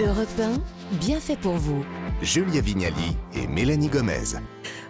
Europe 1, bien fait pour vous. Julia Vignali et Mélanie Gomez.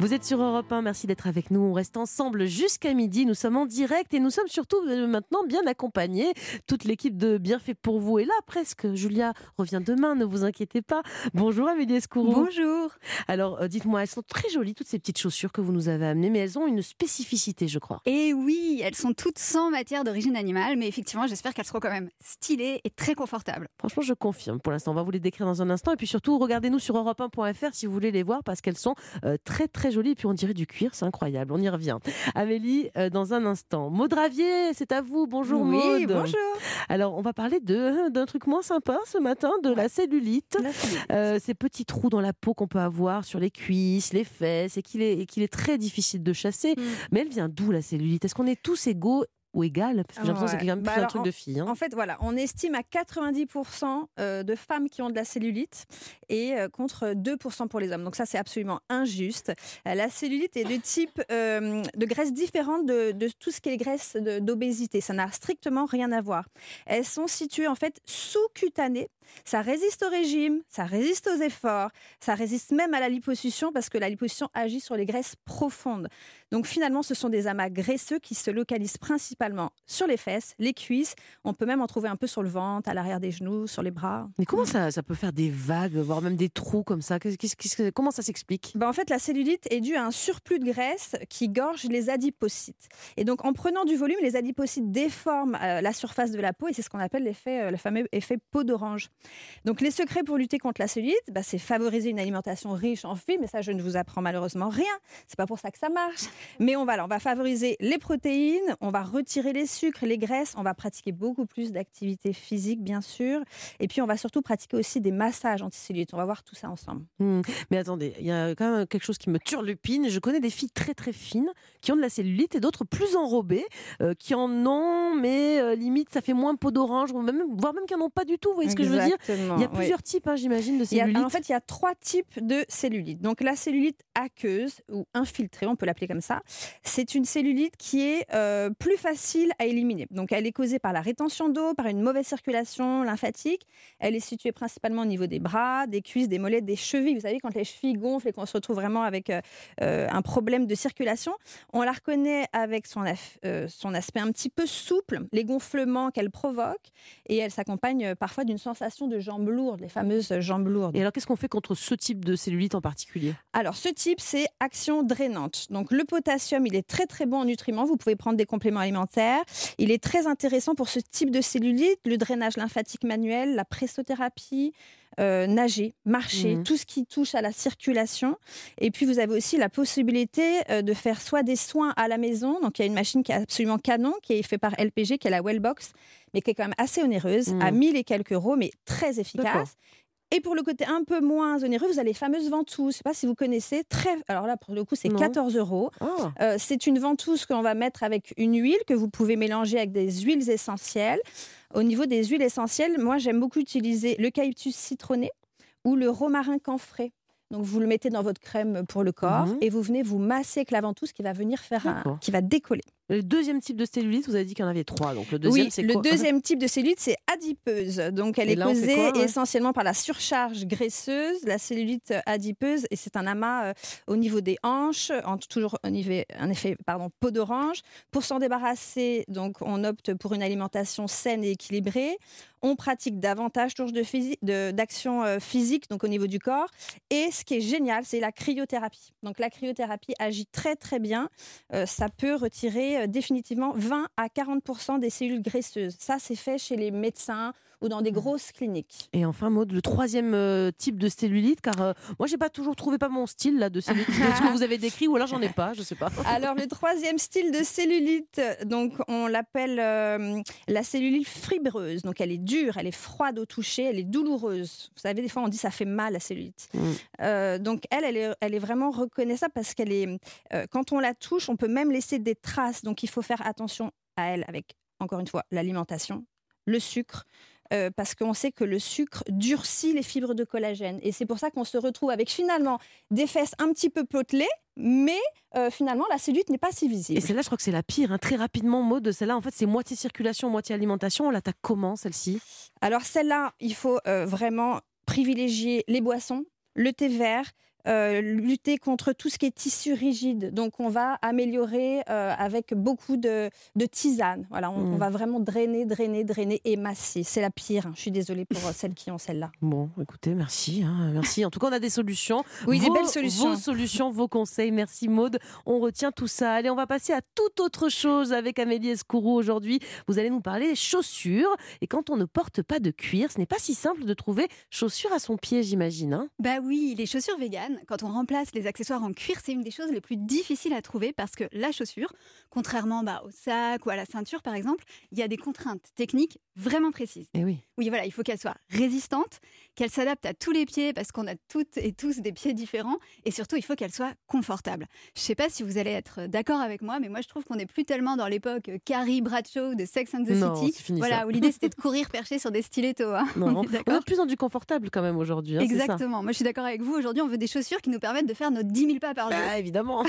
Vous êtes sur Europe 1, merci d'être avec nous. On reste ensemble jusqu'à midi. Nous sommes en direct et nous sommes surtout euh, maintenant bien accompagnés. Toute l'équipe de Bienfait pour vous est là presque. Julia revient demain, ne vous inquiétez pas. Bonjour Amélie Escourou. Bonjour. Alors euh, dites-moi, elles sont très jolies toutes ces petites chaussures que vous nous avez amenées, mais elles ont une spécificité, je crois. Et oui, elles sont toutes sans matière d'origine animale, mais effectivement, j'espère qu'elles seront quand même stylées et très confortables. Franchement, je confirme. Pour l'instant, on va vous les décrire dans un instant. Et puis surtout, regardez-nous sur europe1.fr si vous voulez les voir parce qu'elles sont euh, très très jolies. Et puis on dirait du cuir, c'est incroyable. On y revient. Amélie, euh, dans un instant. Maud Ravier, c'est à vous. Bonjour Oui, Maud. bonjour. Alors, on va parler de d'un truc moins sympa ce matin, de la cellulite. La cellulite. Euh, ces petits trous dans la peau qu'on peut avoir sur les cuisses, les fesses, et qu'il est, qu'il est très difficile de chasser. Mm. Mais elle vient d'où la cellulite? Est-ce qu'on est tous égaux ou égales Parce que j'ai l'impression que c'est quand même Bah plus un alors, truc de fille. hein. En fait, voilà, on estime à 90% euh, de femmes qui ont de la cellulite et euh, contre 2% pour les hommes. Donc ça, c'est absolument injuste. Euh, La cellulite est de type euh, de graisse différente de, de tout ce qui est graisse d'obésité. Ça n'a strictement rien à voir. Elles sont situées en fait sous-cutanées. Ça résiste au régime, ça résiste aux efforts, ça résiste même à la liposuction parce que la liposuction agit sur les graisses profondes. Donc finalement, ce sont des amas graisseux qui se localisent principalement sur les fesses, les cuisses. On peut même en trouver un peu sur le ventre, à l'arrière des genoux, sur les bras. Mais comment ça, ça peut faire des vagues, voire même des trous comme ça? Comment ça s'explique? Ben, en fait, la cellulite est due à un surplus de graisse qui gorge les adipocytes. Et donc, en prenant du volume, les adipocytes déforment euh, la surface de la peau et c'est ce qu'on appelle l'effet, euh, le fameux effet peau d'orange. Donc, les secrets pour lutter contre la cellulite, ben, c'est favoriser une alimentation riche en fibres, mais ça, je ne vous apprends malheureusement rien. C'est pas pour ça que ça marche. Mais on va, alors, on va favoriser les protéines, on va retirer les sucres, les graisses, on va pratiquer beaucoup plus d'activité physique, bien sûr. Et puis, on va surtout pratiquer aussi des massages anticellulites. On va voir tout ça ensemble. Hmm. Mais attendez, il y a quand même quelque chose qui me turlupine. Je connais des filles très très fines qui ont de la cellulite et d'autres plus enrobées euh, qui en ont, mais euh, limite ça fait moins peau d'orange, ou même, voire même qui n'en ont pas du tout. Vous voyez ce que je veux dire Il y a Oui. plusieurs types, hein, j'imagine, de Il y a- cellulite. en fait, il y a trois types de cellulite. Donc, la cellulite aqueuse ou infiltrée, on peut l'appeler comme ça, c'est une cellulite qui est euh, plus facile à éliminer. Donc, elle est causée par la rétention d'eau, par une mauvaise circulation lymphatique. Elle est située principalement au niveau des bras, des cuisses, des mollets, des chevilles. Vous savez, quand les chevilles gonflent et qu'on se retrouve vraiment avec euh, euh, un problème de circulation, on la reconnaît avec son, euh, aspect un petit peu souple, les gonflements qu'elle provoque, et elle s'accompagne parfois d'une sensation de jambes lourdes, les fameuses jambes lourdes. Et alors qu'est-ce qu'on fait contre ce type de cellulite en particulier? Alors, ce type, c'est action drainante. Donc, le potassium, il est très, très bon en nutriments. Vous pouvez prendre des compléments alimentaires. Il est très intéressant pour ce type de cellulite, le drainage lymphatique manuel, la pressothérapie, euh, nager, marcher, Mhm. tout ce qui touche à la circulation. Et puis, vous avez aussi la possibilité euh, de faire soit des soins à la maison. Donc, il y a une machine qui est absolument canon, qui est faite par LPG, qui est la Wellbox, mais qui est quand même assez onéreuse, à 1000 et quelques euros, mais très efficace. Et pour le côté un peu moins onéreux, vous avez les fameuses ventouses. Je ne sais pas si vous connaissez. Très... Alors là, pour le coup, c'est Non. 14 euros. Ah, Euh, c'est une ventouse qu'on va mettre avec une huile que vous pouvez mélanger avec des huiles essentielles. Au niveau des huiles essentielles, moi, j'aime beaucoup utiliser l'eucalyptus citronné ou le romarin camphré. Donc, vous le mettez dans votre crème pour le corps Mhm. et vous venez vous masser avec la ventouse qui va venir faire un... Qui va décoller. Le deuxième type de cellulite, vous avez dit qu'il y en avait trois. Donc le deuxième, oui, c'est le deuxième type de cellulite, c'est adipeuse. Donc, elle Et est là, causée quoi, ouais? essentiellement par la surcharge graisseuse, la cellulite adipeuse, et c'est un amas euh, au niveau des hanches, en, toujours un effet pardon, peau d'orange. Pour s'en débarrasser, donc, on opte pour une alimentation saine et équilibrée. On pratique davantage toujours de physi- de- d'action euh, physique, donc au niveau du corps. Et ce qui est génial, c'est la cryothérapie. Donc, la cryothérapie agit très très bien. Euh, ça peut retirer définitivement 20 à 40% des cellules graisseuses. Ça, c'est fait chez les médecins ou dans des grosses cliniques. Et enfin, Maud, le troisième euh, type de cellulite, car euh, moi, j'ai pas toujours trouvé pas mon style là de cellulite, ce que vous avez décrit, ou alors j'en ai pas, je sais pas. Alors, le troisième style de cellulite, donc on l'appelle euh, la cellulite fibreuse. Donc, elle est dure, elle est froide au toucher, elle est douloureuse. Vous savez, des fois, on dit ça fait mal la cellulite. Mm. Euh, donc, elle, elle est, elle est vraiment reconnaissable parce qu'elle est, quand on la touche, on peut même laisser des traces. Donc, il faut faire attention à elle avec, encore une fois, l'alimentation, le sucre. Euh, parce qu'on sait que le sucre durcit les fibres de collagène. Et c'est pour ça qu'on se retrouve avec finalement des fesses un petit peu potelées, mais euh, finalement la cellulite n'est pas si visible. Et celle-là, je crois que c'est la pire. hein. Très rapidement, mode. Celle-là, en fait, c'est moitié circulation, moitié alimentation. On l'attaque comment, celle-ci? Alors celle-là, il faut euh, vraiment privilégier les boissons, le thé vert. Euh, lutter contre tout ce qui est tissu rigide. Donc, on va améliorer euh, avec beaucoup de, de tisane. Voilà, on, Mm. on va vraiment drainer, drainer, drainer et masser. C'est la pire. hein. Je suis désolée pour euh, celles qui ont celle-là. Bon, écoutez, merci. hein, merci. En tout cas, on a des solutions. Oui, des belles solutions. Vos solutions, vos conseils. Merci, Maude. On retient tout ça. Allez, on va passer à toute autre chose avec Amélie Escourou aujourd'hui. Vous allez nous parler des chaussures. Et quand on ne porte pas de cuir, ce n'est pas si simple de trouver chaussures à son pied, j'imagine. hein. Bah oui, les chaussures véganes, quand on remplace les accessoires en cuir, c'est une des choses les plus difficiles à trouver parce que la chaussure, contrairement bah, au sac ou à la ceinture par exemple, il y a des contraintes techniques vraiment précises. Eh oui. Oui, voilà, il faut qu'elle soit résistante, qu'elle s'adapte à tous les pieds parce qu'on a toutes et tous des pieds différents et surtout il faut qu'elle soit confortable. Je sais pas si vous allez être d'accord avec moi, mais moi je trouve qu'on n'est plus tellement dans l'époque Carrie Bradshaw de Sex and the Non, City, c'est fini, voilà, ça. où l'idée c'était de courir perché sur des stilettos. hein. Non, On est on d'accord est plus dans du confortable quand même aujourd'hui. hein, ça Exactement. Moi, je suis d'accord avec vous. Aujourd'hui, on veut des chaussures qui nous permettent de faire nos 10 000 pas par jour. Bah, évidemment.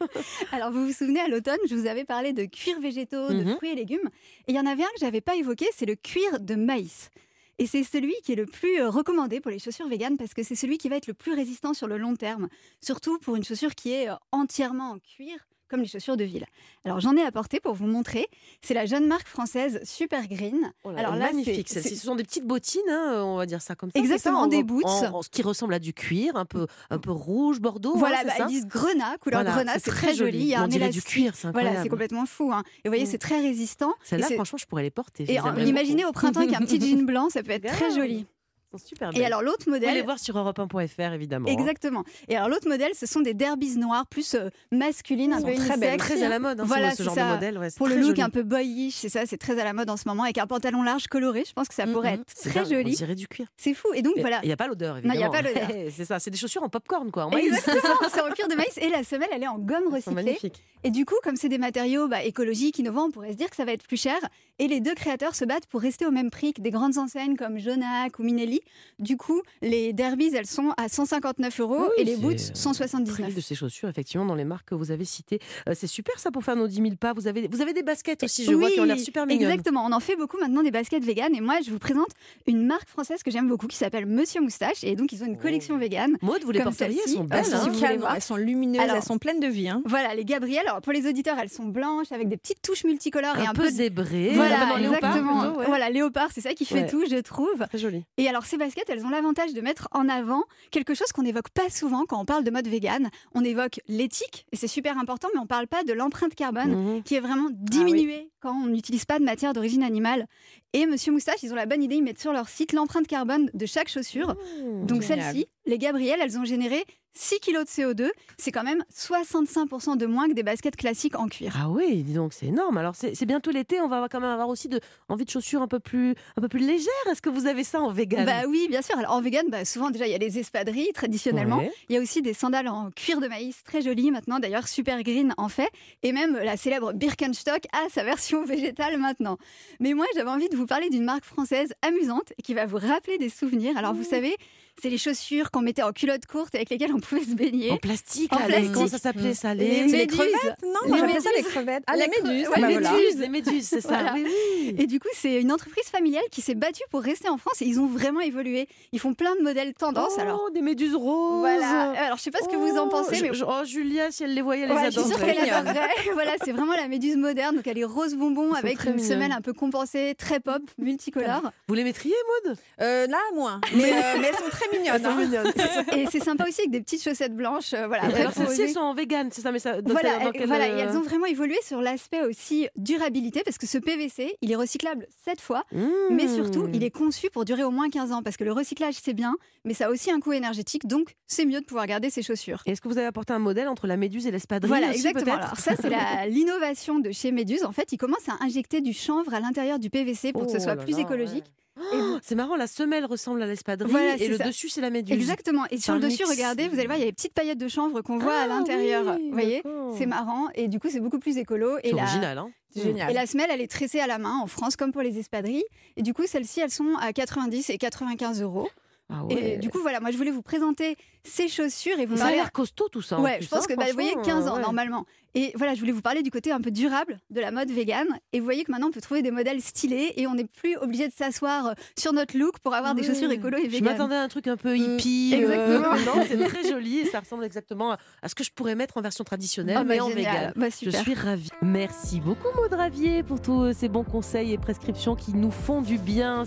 Alors, vous vous souvenez, à l'automne, je vous avais parlé de cuir végétaux, de Mhm. fruits et légumes. Et il y en avait un que j'avais pas évoqué, c'est le cuir de maïs. Et c'est celui qui est le plus euh, recommandé pour les chaussures véganes parce que c'est celui qui va être le plus résistant sur le long terme. Surtout pour une chaussure qui est euh, entièrement en cuir, comme les chaussures de ville. Alors, j'en ai apporté pour vous montrer. C'est la jeune marque française Super Green. Oh là Alors là, magnifique. Ce sont des petites bottines, hein, on va dire ça comme ça. Exactement, ça, en- des boots. en- en- ce qui ressemble à du cuir, un peu, un peu rouge, bordeaux. Voilà, hein, c'est bah, ça ils disent grenat, couleur Voilà, grenat, c'est très joli. Il y a On un dirait du cuir, c'est incroyable. Voilà, c'est complètement fou. hein. Et vous voyez, Mm. c'est très résistant. C'est- franchement, je pourrais les porter. Et les imaginez beaucoup. au printemps qu'il y a un petit jean blanc, ça peut être très joli. Sont super Et belles. alors l'autre Vous modèle, voir sur europe1.fr, évidemment. hein. exactement. Et alors l'autre modèle, ce sont des derbies noires plus euh, masculines, un peu très belles, très à la mode, hein, Voilà, ce, genre ça. de modèle. ouais, Pour le look joli. un peu boyish, c'est ça, c'est très à la mode en ce moment, avec un pantalon large coloré. Je pense que ça pourrait Mhm. être très dingue, On joli. dirait du cuir. C'est fou. Et donc Et voilà. Il n'y a pas l'odeur, Non, il y a évidemment. pas l'odeur. c'est ça, c'est des chaussures en popcorn, quoi. En maïs. Exactement, c'est en cuir de maïs et la semelle elle est en gomme recyclée. Et du coup, comme c'est des matériaux bah, écologiques, innovants, on pourrait se dire que ça va être plus cher. Et les deux créateurs se battent pour rester au même prix que des grandes enseignes comme Jonac ou Minelli. Du coup, les derbies, elles sont à 159 euros Oui, et les boots, euh, prix 179. de ces chaussures, effectivement, dans les marques que vous avez citées. Euh, c'est super ça pour faire nos 10 000 pas. Vous avez, vous avez des baskets aussi, je vois, Oui, qui ont l'air super mignonnes. Exactement, on en fait beaucoup maintenant des baskets véganes. Et moi, je vous présente une marque française que j'aime beaucoup qui s'appelle Monsieur Moustache. Et donc, ils ont une collection Oh. végane. Maud, vous les porteriez, elles sont Bah, belles. si hein. elles sont lumineuses, Alors- elles sont pleines de vie. hein. Voilà, les Gabrielles. Alors, pour les auditeurs, elles sont blanches avec des petites touches multicolores et un, un peu peu. zébré. Voilà, un léopard, exactement. plutôt, ouais. Voilà, léopard, c'est ça qui fait Ouais. tout, je trouve. Très joli. Et alors, ces baskets, elles ont l'avantage de mettre en avant quelque chose qu'on n'évoque pas souvent quand on parle de mode vegan. On évoque l'éthique, et c'est super important, mais on ne parle pas de l'empreinte carbone Mhm. qui est vraiment diminuée quand on n'utilise pas de matière d'origine animale. Et Monsieur Moustache, ils ont la bonne idée, ils mettent sur leur site l'empreinte carbone de chaque chaussure. Mmh. Donc celles-ci, les Gabrielles, elles ont généré 6 kilos de CO2. C'est quand même 65% de moins que des baskets classiques en cuir. Ah oui, dis donc, c'est énorme. Alors, c'est bientôt l'été, on va quand même avoir aussi de, envie de chaussures un peu plus, un peu plus légères. Est-ce que vous avez ça en vegan? Bah oui, bien sûr. Alors en vegan, bah, souvent déjà il y a les espadrilles traditionnellement. Ouais. Il y a aussi des sandales en cuir de maïs très jolies maintenant. D'ailleurs, Super Green en fait. Et même la célèbre Birkenstock a sa version végétale maintenant. Mais moi, j'avais envie de vous parler d'une marque française amusante et qui va vous rappeler des souvenirs. Alors vous savez, c'est les chaussures qu'on mettait en culotte courte avec lesquelles on pouvait se baigner. En plastique, En là, les- plastique. comment ça s'appelait ça Les Les, méduses. les crevettes? Non, Les ça les crevettes. Ah, Les les cre- méduses. ouais, ah bah voilà. méduses, les méduses, c'est ça. Voilà. Oui, oui. Et du coup, c'est une entreprise familiale qui s'est battue pour rester en France et ils ont vraiment évolué. Ils font plein de modèles tendance. Oh, alors, des méduses roses. voilà. Alors, je sais pas ce que vous en Oh, pensez, mais je- oh, Julia, si elle les voyait, elle Ouais, les je suis sûre adorerait. qu'elle adorerait. voilà, c'est vraiment la méduse moderne. Donc elle est rose bonbon avec une semelle un peu compensée, très pop, multicolore. Vous les mettriez, Maud Euh, là, moins. Mais, euh, mais elles sont très hein. mignonnes. Et c'est sympa aussi avec des petites chaussettes blanches. euh, voilà. Celles-ci, elles oser. sont en vegan, c'est ça, mais ça. Voilà, dans elles, quel, voilà, et euh, elles ont vraiment évolué sur l'aspect aussi durabilité parce que ce PVC, il est recyclable 7 fois, mais surtout, Mmh. il est conçu pour durer au moins 15 ans parce que le recyclage, c'est bien, mais ça a aussi un coût énergétique, donc c'est mieux de pouvoir garder ses chaussures. Est-ce que vous avez apporté un modèle entre la méduse et l'espadrille Voilà, aussi, exactement. Alors ça, c'est l'innovation de chez Méduse. En fait, ils commencent à injecter du chanvre à l'intérieur du PVC pour que ce Oh soit là plus là, écologique. ouais. Oh, c'est marrant, la semelle ressemble à l'espadrille Voilà, et le ça. dessus, c'est la méduse. Exactement. Et sur le dessus, mix. regardez, vous allez voir, il y a les petites paillettes de chanvre qu'on voit Ah à l'intérieur. oui, vous voyez. C'est marrant. Et du coup, c'est beaucoup plus écolo. C'est la, original, hein C'est génial. et la semelle, elle est tressée à la main en France, comme pour les espadrilles. Et du coup, celles-ci, elles sont à 90 et 95 euros. Ah Et du coup, voilà, moi je voulais vous présenter ces chaussures et vous ça a parler. l'air costaud tout ça. Ouais, je pense hein, que bah, vous voyez franchement, 15 ans ouais. normalement. Et voilà, je voulais vous parler du côté un peu durable de la mode vegan. Et vous voyez que maintenant on peut trouver des modèles stylés et on n'est plus obligé de s'asseoir euh, sur notre look pour avoir des Ouais. chaussures écolo et Je vegan. m'attendais à un truc un peu Mm, hippie. euh, exactement. non, c'est très joli et ça ressemble exactement à- ce que je pourrais mettre en version traditionnelle, bah, mais en vegan. Bah, Je suis ravie. Merci beaucoup Maud Ravier pour tous ces bons conseils et prescriptions qui nous font du bien.